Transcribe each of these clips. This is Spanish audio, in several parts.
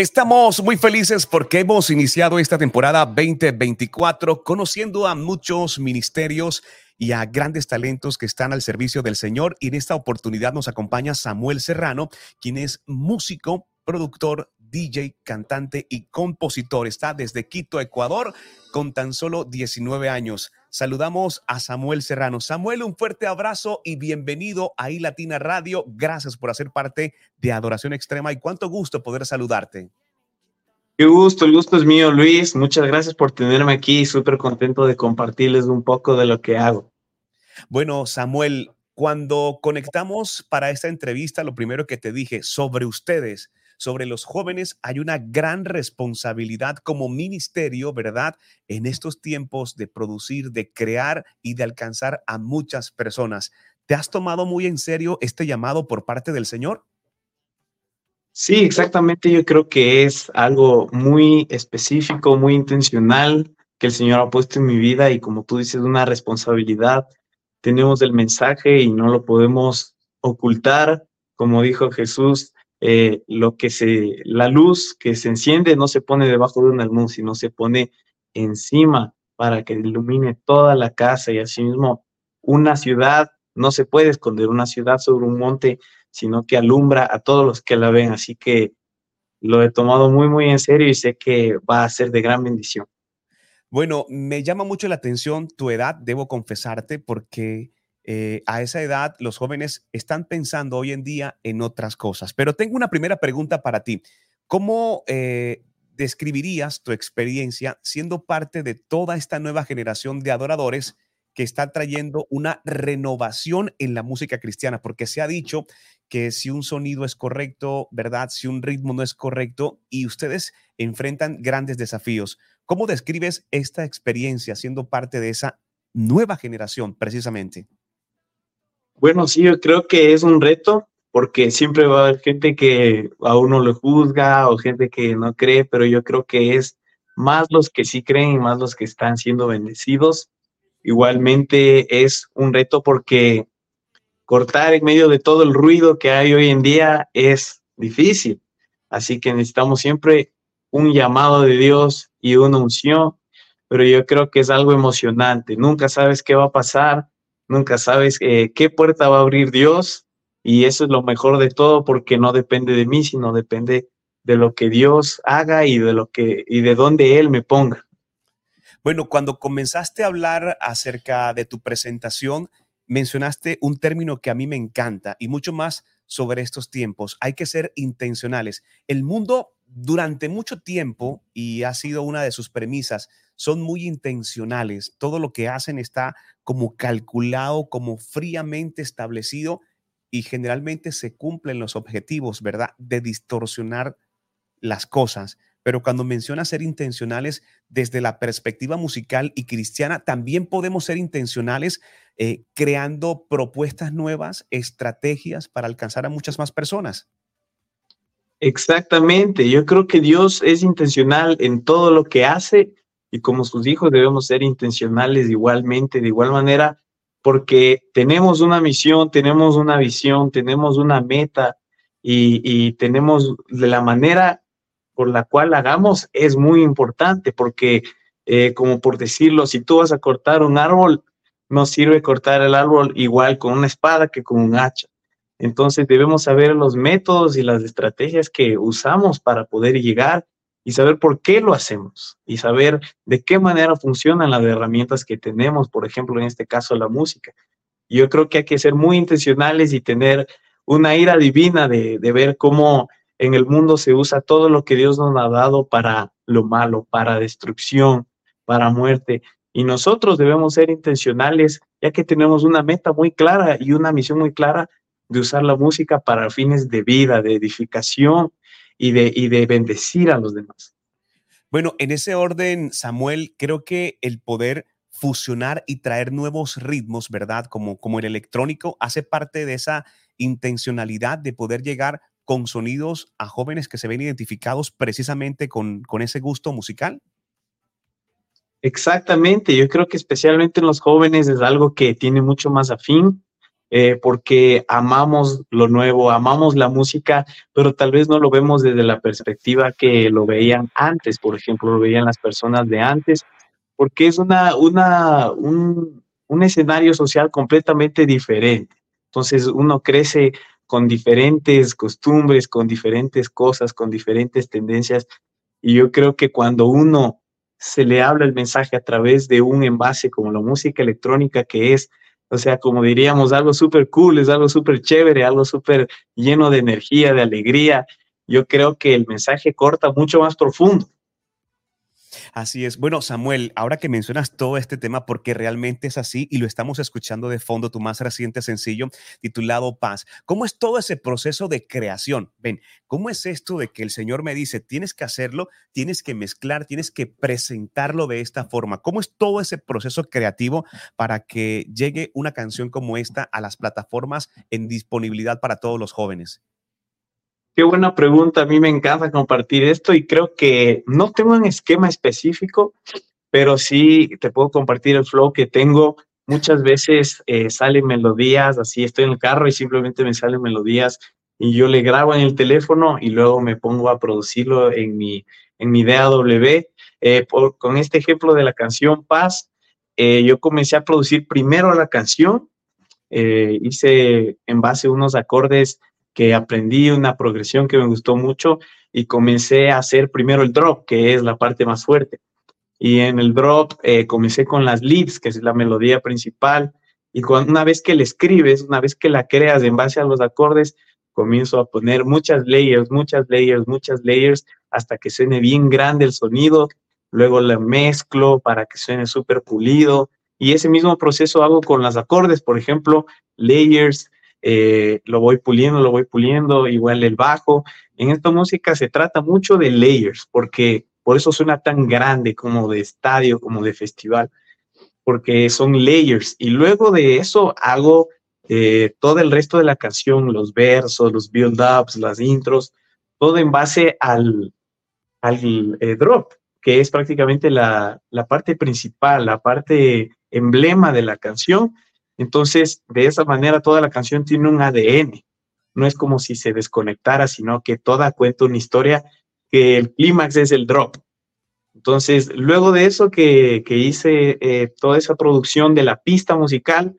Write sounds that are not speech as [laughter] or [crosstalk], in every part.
Estamos muy felices porque hemos iniciado esta temporada 2024 conociendo a muchos ministerios y a grandes talentos que están al servicio del Señor. Y en esta oportunidad nos acompaña Samuel Serrano, quien es músico, productor, DJ, cantante y compositor. Está desde Quito, Ecuador, con tan solo 19 años. Saludamos a Samuel Serrano. Samuel, un fuerte abrazo y bienvenido a iLatina Radio. Gracias por hacer parte de Adoración Extrema y cuánto gusto poder saludarte. Qué gusto, el gusto es mío, Luis. Muchas gracias por tenerme aquí. Súper contento de compartirles un poco de lo que hago. Bueno, Samuel, cuando conectamos para esta entrevista, lo primero que te dije sobre ustedes sobre los jóvenes, hay una gran responsabilidad como ministerio, ¿verdad? En estos tiempos de producir, de crear y de alcanzar a muchas personas. ¿Te has tomado muy en serio este llamado por parte del Señor? Sí, exactamente. Yo creo que es algo muy específico, muy intencional que el Señor ha puesto en mi vida y como tú dices, una responsabilidad. Tenemos el mensaje y no lo podemos ocultar. Como dijo Jesús, eh, lo que se, la luz que se enciende no se pone debajo de un almud, sino se pone encima para que ilumine toda la casa y asimismo una ciudad, no se puede esconder una ciudad sobre un monte, sino que alumbra a todos los que la ven. Así que lo he tomado muy, muy en serio y sé que va a ser de gran bendición. Bueno, me llama mucho la atención tu edad, debo confesarte, porque eh, a esa edad los jóvenes están pensando hoy en día en otras cosas. Pero tengo una primera pregunta para ti. ¿Cómo eh, describirías tu experiencia siendo parte de toda esta nueva generación de adoradores que está trayendo una renovación en la música cristiana? Porque se ha dicho que si un sonido es correcto, ¿verdad? Si un ritmo no es correcto y ustedes enfrentan grandes desafíos. ¿Cómo describes esta experiencia siendo parte de esa nueva generación precisamente? Bueno, sí, yo creo que es un reto porque siempre va a haber gente que a uno le juzga o gente que no cree, pero yo creo que es más los que sí creen y más los que están siendo bendecidos. Igualmente es un reto porque cortar en medio de todo el ruido que hay hoy en día es difícil. Así que necesitamos siempre un llamado de Dios y una unción, pero yo creo que es algo emocionante. Nunca sabes qué va a pasar, nunca sabes eh, qué puerta va a abrir Dios y eso es lo mejor de todo porque no depende de mí, sino depende de lo que Dios haga y de lo que y de dónde él me ponga. Bueno, cuando comenzaste a hablar acerca de tu presentación, mencionaste un término que a mí me encanta y mucho más sobre estos tiempos. Hay que ser intencionales. El mundo durante mucho tiempo, y ha sido una de sus premisas, son muy intencionales. Todo lo que hacen está como calculado, como fríamente establecido y generalmente se cumplen los objetivos, ¿verdad? De distorsionar las cosas. Pero cuando menciona ser intencionales desde la perspectiva musical y cristiana, también podemos ser intencionales eh, creando propuestas nuevas, estrategias para alcanzar a muchas más personas. Exactamente, yo creo que Dios es intencional en todo lo que hace y como sus hijos debemos ser intencionales igualmente, de igual manera, porque tenemos una misión, tenemos una visión, tenemos una meta y, tenemos de la manera por la cual hagamos es muy importante, porque eh, como por decirlo, si tú vas a cortar un árbol, no sirve cortar el árbol igual con una espada que con un hacha. Entonces debemos saber los métodos y las estrategias que usamos para poder llegar y saber por qué lo hacemos y saber de qué manera funcionan las herramientas que tenemos, por ejemplo, en este caso la música. Yo creo que hay que ser muy intencionales y tener una ira divina de, de ver cómo en el mundo se usa todo lo que Dios nos ha dado para lo malo, para destrucción, para muerte. Y nosotros debemos ser intencionales, ya que tenemos una meta muy clara y una misión muy clara de usar la música para fines de vida, de edificación y de, y de bendecir a los demás. Bueno, en ese orden, Samuel, creo que el poder fusionar y traer nuevos ritmos, ¿verdad? Como, como el electrónico, hace parte de esa intencionalidad de poder llegar con sonidos a jóvenes que se ven identificados precisamente con, con ese gusto musical. Exactamente, yo creo que especialmente en los jóvenes es algo que tiene mucho más afín eh, porque amamos lo nuevo, amamos la música, pero tal vez no lo vemos desde la perspectiva que lo veían antes, por ejemplo, lo veían las personas de antes, porque es una, una, un, un escenario social completamente diferente. Entonces uno crece con diferentes costumbres, con diferentes cosas, con diferentes tendencias. Y yo creo que cuando uno se le habla el mensaje a través de un envase como la música electrónica que es, o sea, como diríamos, algo súper cool, es algo súper chévere, algo súper lleno de energía, de alegría, yo creo que el mensaje corta mucho más profundo. Así es. Bueno, Samuel, ahora que mencionas todo este tema, porque realmente es así y lo estamos escuchando de fondo, tu más reciente sencillo titulado Paz, ¿cómo es todo ese proceso de creación? Ven, ¿cómo es esto de que el Señor me dice, tienes que hacerlo, tienes que mezclar, tienes que presentarlo de esta forma? ¿Cómo es todo ese proceso creativo para que llegue una canción como esta a las plataformas en disponibilidad para todos los jóvenes? Qué buena pregunta. A mí me encanta compartir esto y creo que no tengo un esquema específico, pero sí te puedo compartir el flow que tengo. Muchas veces eh, salen melodías, así estoy en el carro y simplemente me salen melodías y yo le grabo en el teléfono y luego me pongo a producirlo en mi, en mi DAW. Eh, con este ejemplo de la canción Paz, eh, yo comencé a producir primero la canción, hice en base a unos acordes que aprendí una progresión que me gustó mucho y comencé a hacer primero el drop, que es la parte más fuerte. Y en el drop eh, comencé con las leads, que es la melodía principal. Y una vez que la escribes, una vez que la creas en base a los acordes, comienzo a poner muchas layers, muchas layers, muchas layers, hasta que suene bien grande el sonido. Luego la mezclo para que suene súper pulido. Y ese mismo proceso hago con los acordes, por ejemplo, layers, eh, lo voy puliendo, lo voy puliendo, igual el bajo. En esta música se trata mucho de layers, porque por eso suena tan grande como de estadio, como de festival, porque son layers. Y luego de eso hago eh, todo el resto de la canción, los versos, los build-ups, las intros, todo en base al, al eh, drop, que es prácticamente la, la parte principal, la parte emblema de la canción entonces, de esa manera, toda la canción tiene un ADN. No es como si se desconectara, sino que toda cuenta una historia que el clímax es el drop. Entonces, luego de eso que, hice eh, toda esa producción de la pista musical,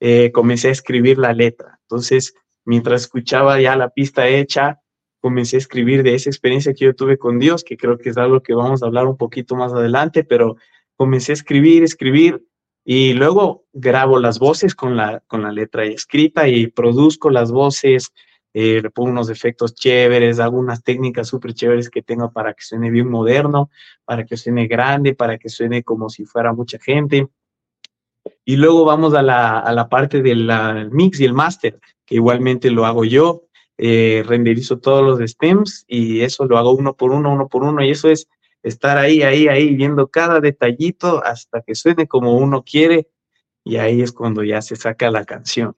eh, comencé a escribir la letra. Entonces, mientras escuchaba ya la pista hecha, comencé a escribir de esa experiencia que yo tuve con Dios, que creo que es algo que vamos a hablar un poquito más adelante, pero comencé a escribir, escribir, y luego grabo las voces con la, con la letra escrita y produzco las voces, eh, le pongo unos efectos chéveres, hago unas técnicas súper chéveres que tengo para que suene bien moderno, para que suene grande, para que suene como si fuera mucha gente. Y luego vamos a la, a la parte del mix y el master, que igualmente lo hago yo. Eh, renderizo todos los stems y eso lo hago uno por uno, uno por uno, y eso es estar ahí, ahí, ahí, viendo cada detallito hasta que suene como uno quiere y ahí es cuando ya se saca la canción.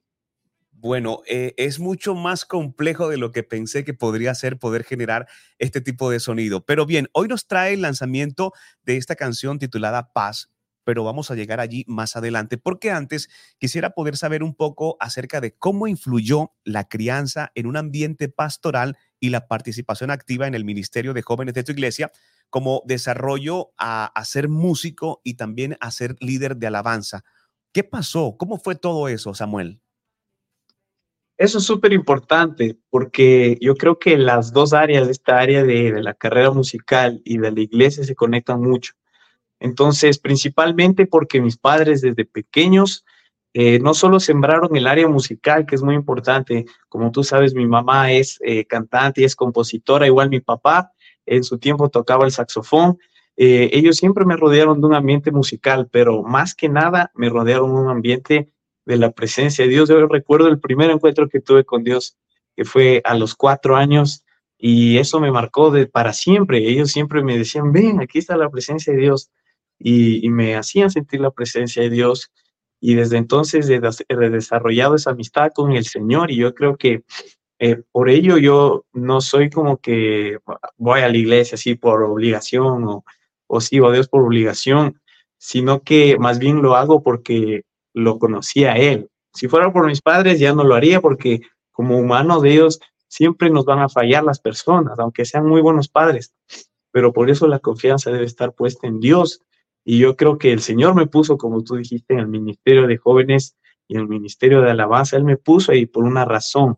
Bueno, eh, es mucho más complejo de lo que pensé que podría ser poder generar este tipo de sonido. Pero bien, hoy nos trae el lanzamiento de esta canción titulada Paz, pero vamos a llegar allí más adelante, porque antes quisiera poder saber un poco acerca de cómo influyó la crianza en un ambiente pastoral y la participación activa en el Ministerio de Jóvenes de tu iglesia como desarrollo a, ser músico y también a ser líder de alabanza. ¿Qué pasó? ¿Cómo fue todo eso, Samuel? Eso es súper importante porque yo creo que las dos áreas, esta área de, la carrera musical y de la iglesia, se conectan mucho. Entonces, principalmente porque mis padres desde pequeños eh, no solo sembraron el área musical, que es muy importante, como tú sabes, mi mamá es eh, cantante y es compositora, igual mi papá, en su tiempo tocaba el saxofón. Eh, ellos siempre me rodearon de un ambiente musical, pero más que nada me rodearon de un ambiente de la presencia de Dios. Yo recuerdo el primer encuentro que tuve con Dios, que fue a los cuatro años, y eso me marcó de, para siempre. Ellos siempre me decían, ven, aquí está la presencia de Dios, y, me hacían sentir la presencia de Dios. Y desde entonces he desarrollado esa amistad con el Señor, y yo creo que eh, por ello yo no soy como que voy a la iglesia así por obligación o, o sigo a Dios por obligación, sino que más bien lo hago porque lo conocí a Él. Si fuera por mis padres ya no lo haría porque como humanos de ellos siempre nos van a fallar las personas, aunque sean muy buenos padres. Pero por eso la confianza debe estar puesta en Dios. Y yo creo que el Señor me puso, como tú dijiste, en el ministerio de jóvenes y en el ministerio de alabanza. Él me puso ahí por una razón.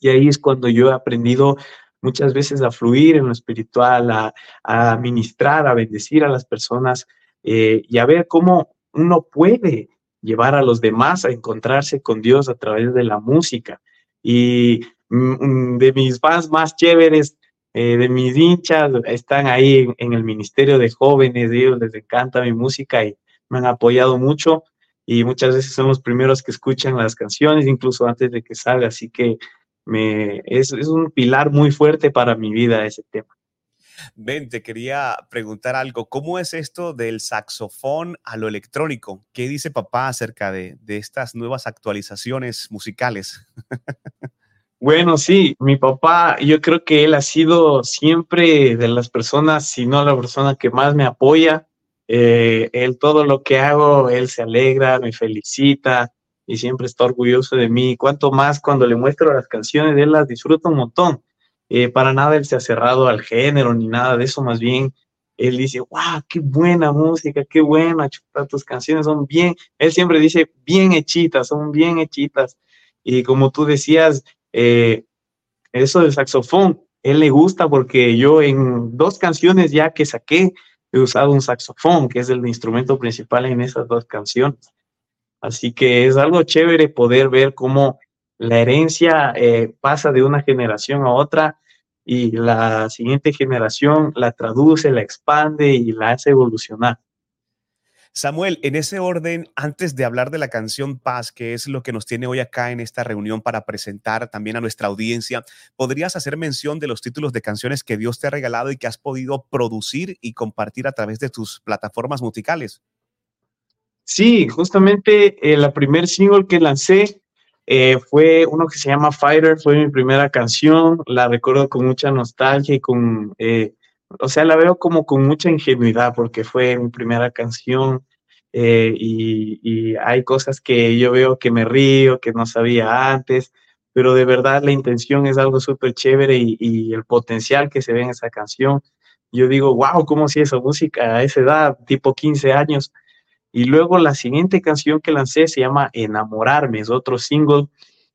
Y ahí es cuando yo he aprendido muchas veces a fluir en lo espiritual, a, a ministrar, a bendecir a las personas eh, y a ver cómo uno puede llevar a los demás a encontrarse con Dios a través de la música. Y mm, mm, de mis fans más chéveres, eh, de mis hinchas, están ahí en, el Ministerio de Jóvenes, ellos les encanta mi música y me han apoyado mucho y muchas veces son los primeros que escuchan las canciones, incluso antes de que salga, así que me, es, es un pilar muy fuerte para mi vida ese tema. Ben, te quería preguntar algo. ¿Cómo es esto del saxofón a lo electrónico? ¿Qué dice papá acerca de, estas nuevas actualizaciones musicales? [laughs] Bueno, sí, mi papá, yo creo que él ha sido siempre de las personas, si no la persona que más me apoya. Eh, él todo lo que hago, él se alegra, me felicita y siempre está orgulloso de mí. Cuanto más cuando le muestro las canciones, él las disfruta un montón. Eh, para nada él se ha cerrado al género ni nada de eso, más bien él dice, wow, qué buena música, qué buena, chuta, tus canciones son bien, él siempre dice, bien hechitas, son bien hechitas. Y como tú decías, eh, eso del saxofón, él le gusta porque yo en dos canciones ya que saqué, he usado un saxofón, que es el instrumento principal en esas dos canciones. Así que es algo chévere poder ver cómo la herencia eh, pasa de una generación a otra y la siguiente generación la traduce, la expande y la hace evolucionar. Samuel, en ese orden, antes de hablar de la canción Paz, que es lo que nos tiene hoy acá en esta reunión para presentar también a nuestra audiencia, ¿podrías hacer mención de los títulos de canciones que Dios te ha regalado y que has podido producir y compartir a través de tus plataformas musicales? Sí, justamente eh, la primer single que lancé eh, fue uno que se llama Fighter, fue mi primera canción, la recuerdo con mucha nostalgia y con, eh, o sea, la veo como con mucha ingenuidad porque fue mi primera canción eh, y, hay cosas que yo veo que me río, que no sabía antes, pero de verdad la intención es algo súper chévere y, y, el potencial que se ve en esa canción. Yo digo, wow, ¿cómo si esa música a esa edad, tipo 15 años? Y luego la siguiente canción que lancé se llama Enamorarme, es otro single,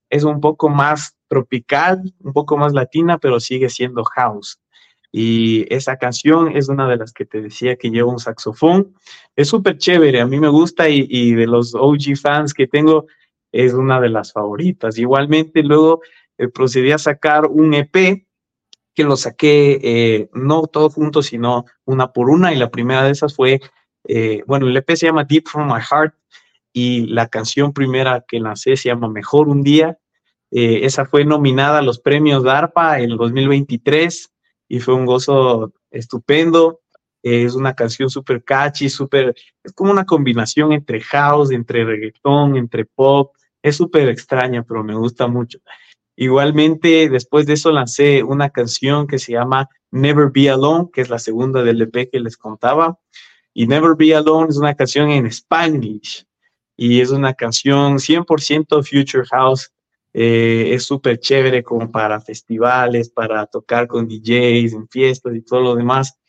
es un poco más tropical, un poco más latina, pero sigue siendo house. Y esa canción es una de las que te decía que lleva un saxofón. Es súper chévere, a mí me gusta y, de los OG fans que tengo es una de las favoritas. Igualmente luego eh, procedí a sacar un EP que lo saqué eh, no todo junto, sino una por una y la primera de esas fue eh, bueno, el EP se llama Deep From My Heart y la canción primera que lancé se llama Mejor un Día. Eh, esa fue nominada a los premios DARPA en el 2023 y fue un gozo estupendo. es una canción súper catchy, súper, es como una combinación entre house, entre reggaetón, entre pop. Es súper extraña, pero me gusta mucho. Igualmente, después de eso lancé una canción que se llama Never Be Alone, que es la segunda del EP que les contaba. Y Never Be Alone es una canción en Spanish y es una canción 100% Future House. Eh, es súper chévere como para festivales, para tocar con DJs en fiestas y todo lo demás.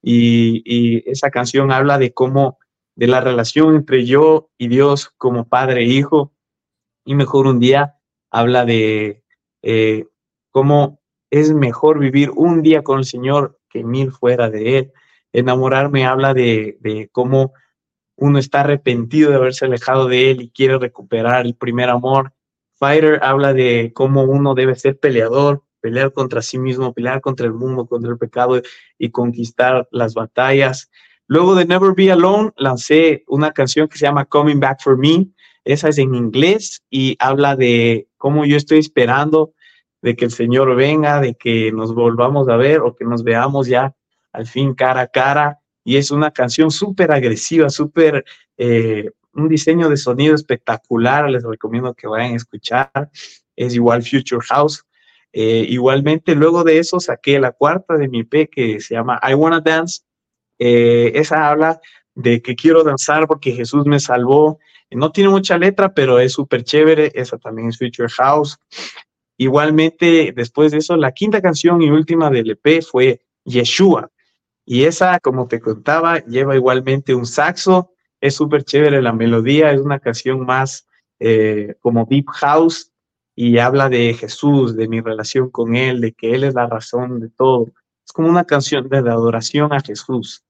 Y, y, esa canción habla de cómo, de la relación entre yo y Dios como padre e hijo. Y mejor un día habla de eh, cómo es mejor vivir un día con el Señor que mil fuera de Él. Enamorarme habla de, cómo uno está arrepentido de haberse alejado de él y quiere recuperar el primer amor. Fighter habla de cómo uno debe ser peleador, pelear contra sí mismo, pelear contra el mundo, contra el pecado y conquistar las batallas. Luego de Never Be Alone lancé una canción que se llama Coming Back for Me. Esa es en inglés y habla de cómo yo estoy esperando de que el Señor venga, de que nos volvamos a ver o que nos veamos ya al fin cara a cara, y es una canción súper agresiva, súper, eh, un diseño de sonido espectacular, les recomiendo que vayan a escuchar, es igual Future House. Eh, igualmente, luego de eso saqué la cuarta de mi P que se llama I Wanna Dance. Eh, esa habla de que quiero danzar porque Jesús me salvó No tiene mucha letra, pero es súper chévere. Esa también es Future House. Igualmente, después de eso, la quinta canción y última del EP fue Yeshua. Y esa, como te contaba, lleva igualmente un saxo. Es súper chévere la melodía. Es una canción más eh, como Deep House y habla de Jesús, de mi relación con Él, de que Él es la razón de todo. Es como una canción de adoración a Jesús.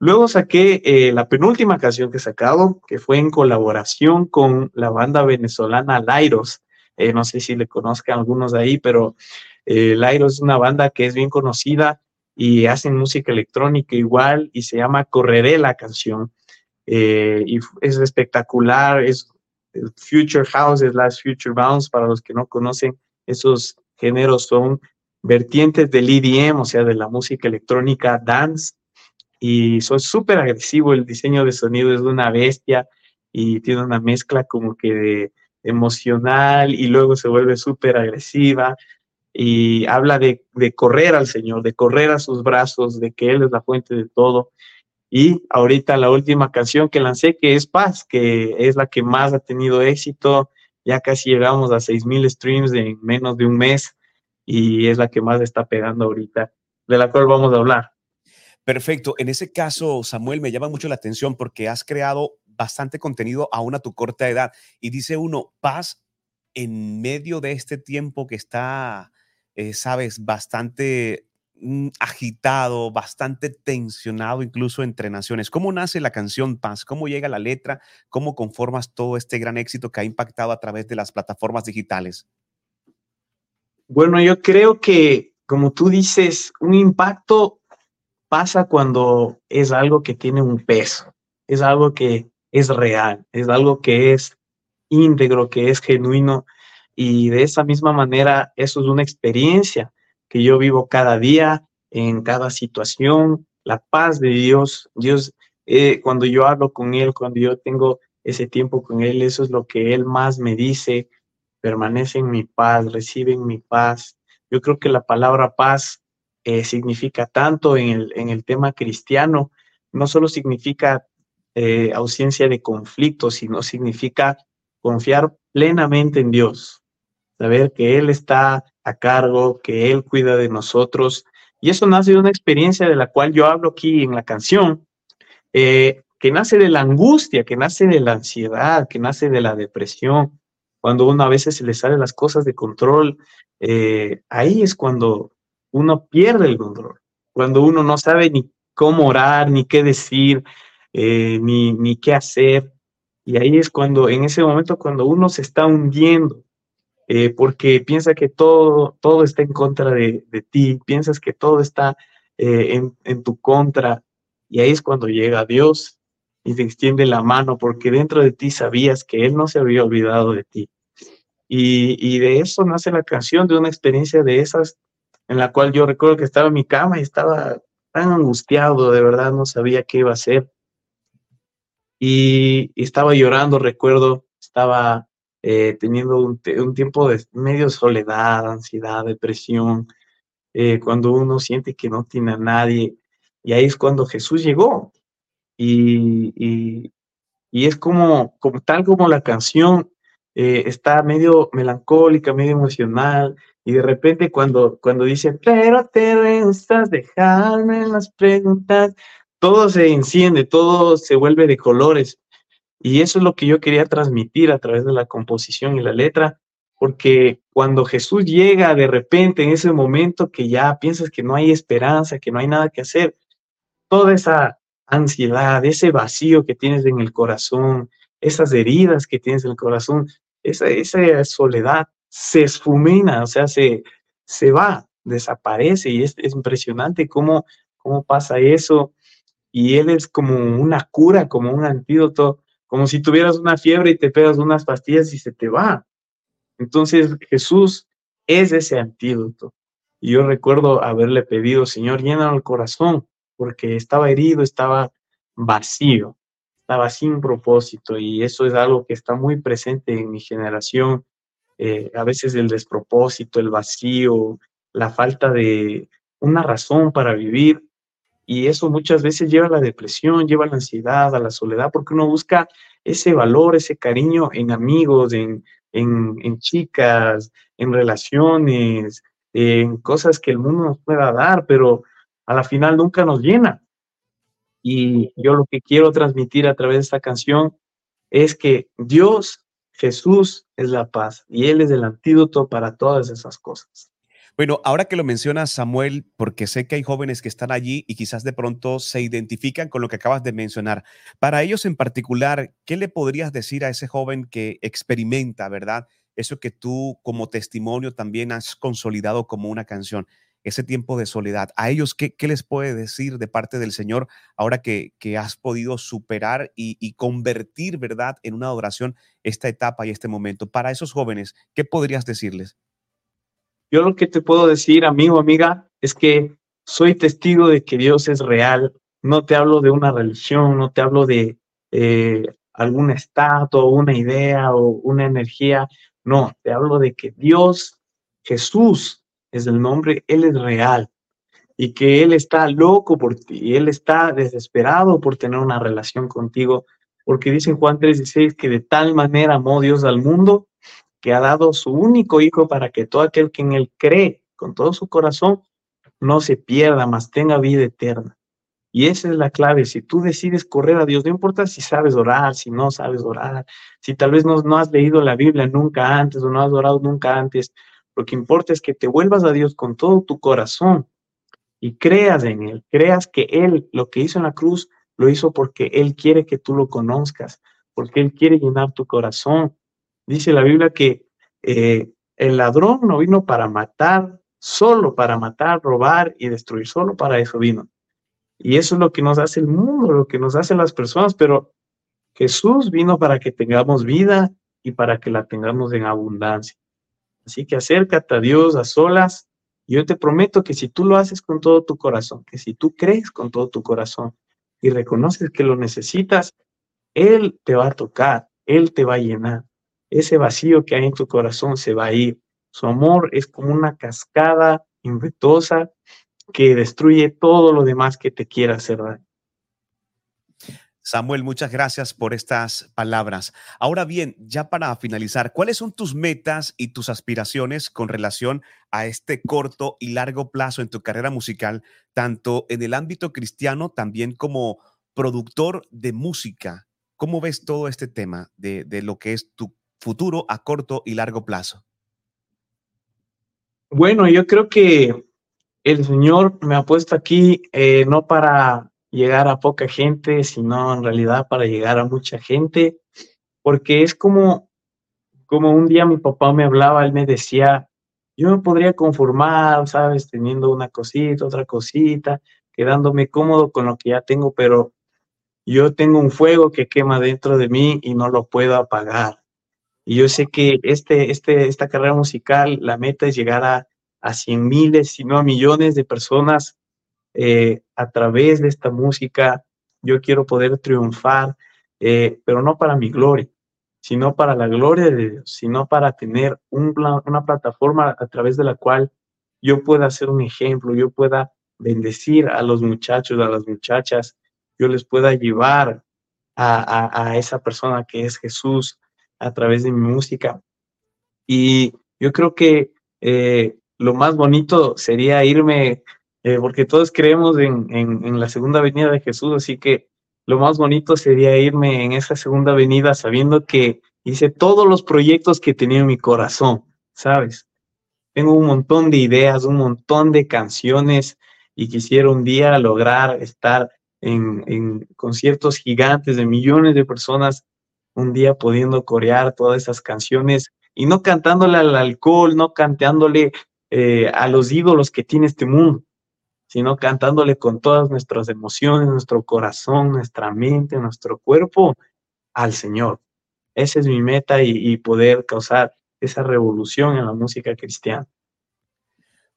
Luego saqué eh, la penúltima canción que he sacado, que fue en colaboración con la banda venezolana Lairos. Eh, no sé si le conozcan algunos de ahí, pero eh, Lairos es una banda que es bien conocida y hacen música electrónica igual y se llama Correré la canción. y es espectacular, es Future House, es las Future Bounce, para los que no conocen, esos géneros son vertientes del EDM, o sea, de la música electrónica dance y son súper agresivo, el diseño de sonido es de una bestia y tiene una mezcla como que de emocional y luego se vuelve súper agresiva y habla de, de, correr al Señor, de correr a sus brazos, de que Él es la fuente de todo. Y ahorita la última canción que lancé, que es Paz, que es la que más ha tenido éxito, ya casi llegamos a 6.000 streams en menos de un mes y es la que más está pegando ahorita, de la cual vamos a hablar. Perfecto. En ese caso, Samuel, me llama mucho la atención porque has creado bastante contenido aún a tu corta edad. Y dice uno, paz en medio de este tiempo que está, eh, sabes, bastante mm, agitado, bastante tensionado incluso entre naciones. ¿Cómo nace la canción Paz? ¿Cómo llega la letra? ¿Cómo conformas todo este gran éxito que ha impactado a través de las plataformas digitales? Bueno, yo creo que, como tú dices, un impacto pasa cuando es algo que tiene un peso, es algo que es real, es algo que es íntegro, que es genuino. Y de esa misma manera, eso es una experiencia que yo vivo cada día, en cada situación, la paz de Dios. Dios, eh, cuando yo hablo con Él, cuando yo tengo ese tiempo con Él, eso es lo que Él más me dice, permanece en mi paz, recibe en mi paz. Yo creo que la palabra paz eh, significa tanto en el, en el, tema cristiano, no solo significa eh, ausencia de conflicto, sino significa confiar plenamente en Dios, saber que Él está a cargo, que Él cuida de nosotros. Y eso nace de una experiencia de la cual yo hablo aquí en la canción, eh, que nace de la angustia, que nace de la ansiedad, que nace de la depresión. Cuando uno a veces se le salen las cosas de control, ahí es cuando uno pierde el control. Cuando uno no sabe ni cómo orar, ni qué decir, eh, ni, ni qué hacer. Y ahí es cuando, en ese momento, cuando uno se está hundiendo, eh, porque piensa que todo, todo está en contra de, ti, piensas que todo está eh, en, en, tu contra. Y ahí es cuando llega Dios y te extiende la mano, porque dentro de ti sabías que Él no se había olvidado de ti. Y, y de eso nace la canción, de una experiencia de esas en la cual yo recuerdo que estaba en mi cama y estaba tan angustiado, de verdad no sabía qué iba a hacer. Y, estaba llorando, recuerdo, estaba eh, teniendo un, tiempo de medio soledad, ansiedad, depresión, eh, cuando uno siente que no tiene a nadie. Y ahí es cuando Jesús llegó. Y, y, es como, como, tal como la canción eh, está medio melancólica, medio emocional, y de repente cuando, cuando dice, pero te gustas dejarme las preguntas, todo se enciende, todo se vuelve de colores. Y eso es lo que yo quería transmitir a través de la composición y la letra, porque cuando Jesús llega de repente en ese momento que ya piensas que no hay esperanza, que no hay nada que hacer, toda esa ansiedad, ese vacío que tienes en el corazón, esas heridas que tienes en el corazón, esa, esa soledad, se esfumina, o sea, se, se va, desaparece y es, impresionante cómo, cómo pasa eso. Y él es como una cura, como un antídoto, como si tuvieras una fiebre y te pegas unas pastillas y se te va. Entonces Jesús es ese antídoto. Y yo recuerdo haberle pedido, Señor, llena el corazón, porque estaba herido, estaba vacío, estaba sin propósito. Y eso es algo que está muy presente en mi generación eh, a veces el despropósito, el vacío, la falta de una razón para vivir. Y eso muchas veces lleva a la depresión, lleva a la ansiedad, a la soledad, porque uno busca ese valor, ese cariño en amigos, en, en, chicas, en relaciones, en cosas que el mundo nos pueda dar, pero a la final nunca nos llena. Y yo lo que quiero transmitir a través de esta canción es que Dios, Jesús, es la paz y Él es el antídoto para todas esas cosas. Bueno, ahora que lo mencionas, Samuel, porque sé que hay jóvenes que están allí y quizás de pronto se identifican con lo que acabas de mencionar. Para ellos en particular, ¿qué le podrías decir a ese joven que experimenta, verdad? Eso que tú como testimonio también has consolidado como una canción, ese tiempo de soledad. ¿A ellos qué, les puede decir de parte del Señor ahora que, que has podido superar y, y convertir, verdad, en una adoración esta etapa y este momento? Para esos jóvenes, ¿qué podrías decirles? Yo lo que te puedo decir, amigo, amiga, es que soy testigo de que Dios es real. No te hablo de una religión, no te hablo de eh, algún estatua, una idea o una energía. No, te hablo de que Dios, Jesús es el nombre, Él es real y que Él está loco por ti, Él está desesperado por tener una relación contigo, porque dice Juan 3:16 que de tal manera amó Dios al mundo que ha dado su único Hijo para que todo aquel que en Él cree con todo su corazón no se pierda, mas tenga vida eterna. Y esa es la clave. Si tú decides correr a Dios, no importa si sabes orar, si no sabes orar, si tal vez no, no has leído la Biblia nunca antes o no has orado nunca antes, lo que importa es que te vuelvas a Dios con todo tu corazón y creas en Él, creas que Él lo que hizo en la cruz lo hizo porque Él quiere que tú lo conozcas, porque Él quiere llenar tu corazón, Dice la Biblia que eh, el ladrón no vino para matar, solo para matar, robar y destruir, solo para eso vino. Y eso es lo que nos hace el mundo, lo que nos hacen las personas, pero Jesús vino para que tengamos vida y para que la tengamos en abundancia. Así que acércate a Dios a solas. Yo te prometo que si tú lo haces con todo tu corazón, que si tú crees con todo tu corazón y reconoces que lo necesitas, Él te va a tocar, Él te va a llenar ese vacío que hay en tu corazón se va a ir. Su amor es como una cascada impetuosa que destruye todo lo demás que te quiera hacer. Samuel, muchas gracias por estas palabras. Ahora bien, ya para finalizar, ¿cuáles son tus metas y tus aspiraciones con relación a este corto y largo plazo en tu carrera musical, tanto en el ámbito cristiano, también como productor de música? ¿Cómo ves todo este tema de lo que es tu futuro a corto y largo plazo? Bueno, yo creo que el Señor me ha puesto aquí eh, no para llegar a poca gente, sino en realidad para llegar a mucha gente, porque es como, como un día mi papá me hablaba, él me decía, yo me podría conformar, sabes, teniendo una cosita, otra cosita, quedándome cómodo con lo que ya tengo, pero yo tengo un fuego que quema dentro de mí y no lo puedo apagar. Y yo sé que este, este, esta carrera musical, la meta es llegar a, a cien miles, si no a millones de personas eh, a través de esta música. Yo quiero poder triunfar, eh, pero no para mi gloria, sino para la gloria de Dios, sino para tener una plataforma a través de la cual yo pueda ser un ejemplo, yo pueda bendecir a los muchachos, a las muchachas, yo les pueda llevar a, a esa persona que es Jesús, a través de mi música. Y yo creo que eh, lo más bonito sería irme, eh, porque todos creemos en, en, la segunda venida de Jesús, así que lo más bonito sería irme en esa segunda venida sabiendo que hice todos los proyectos que tenía en mi corazón, ¿sabes? Tengo un montón de ideas, un montón de canciones y quisiera un día lograr estar en, en conciertos gigantes de millones de personas un día pudiendo corear todas esas canciones y no cantándole al alcohol, no cantándole eh, a los ídolos que tiene este mundo, sino cantándole con todas nuestras emociones, nuestro corazón, nuestra mente, nuestro cuerpo al Señor. Esa es mi meta y, poder causar esa revolución en la música cristiana.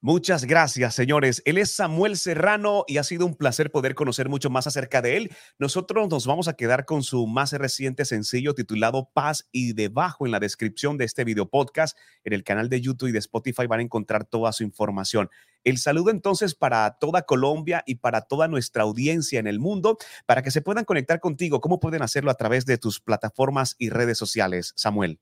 Muchas gracias, señores. Él es Samuel Serrano y ha sido un placer poder conocer mucho más acerca de él. Nosotros nos vamos a quedar con su más reciente sencillo titulado Paz y debajo en la descripción de este video podcast en el canal de YouTube y de Spotify van a encontrar toda su información. El saludo entonces para toda Colombia y para toda nuestra audiencia en el mundo, para que se puedan conectar contigo. ¿Cómo pueden hacerlo a través de tus plataformas y redes sociales, Samuel?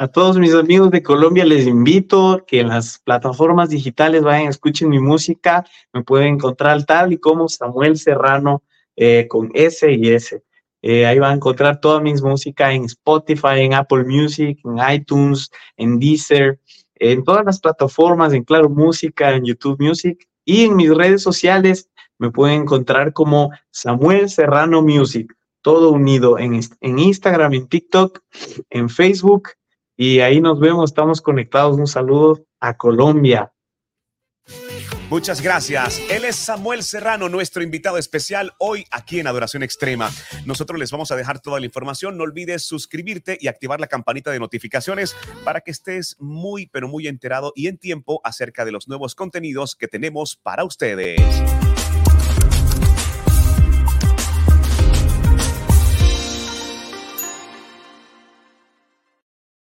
A todos mis amigos de Colombia les invito que en las plataformas digitales vayan, escuchen mi música. Me pueden encontrar tal y como Samuel Serrano eh, con S y S. Eh, ahí van a encontrar toda mi música en Spotify, en Apple Music, en iTunes, en Deezer, en todas las plataformas, en Claro Música, en YouTube Music y en mis redes sociales me pueden encontrar como Samuel Serrano Music, todo unido en, en Instagram, en TikTok, en Facebook y ahí nos vemos, estamos conectados. Un saludo a Colombia. Muchas gracias. Él es Samuel Serrano, nuestro invitado especial hoy aquí en Adoración Extrema. Nosotros les vamos a dejar toda la información. No olvides suscribirte y activar la campanita de notificaciones para que estés muy, pero muy enterado y en tiempo acerca de los nuevos contenidos que tenemos para ustedes.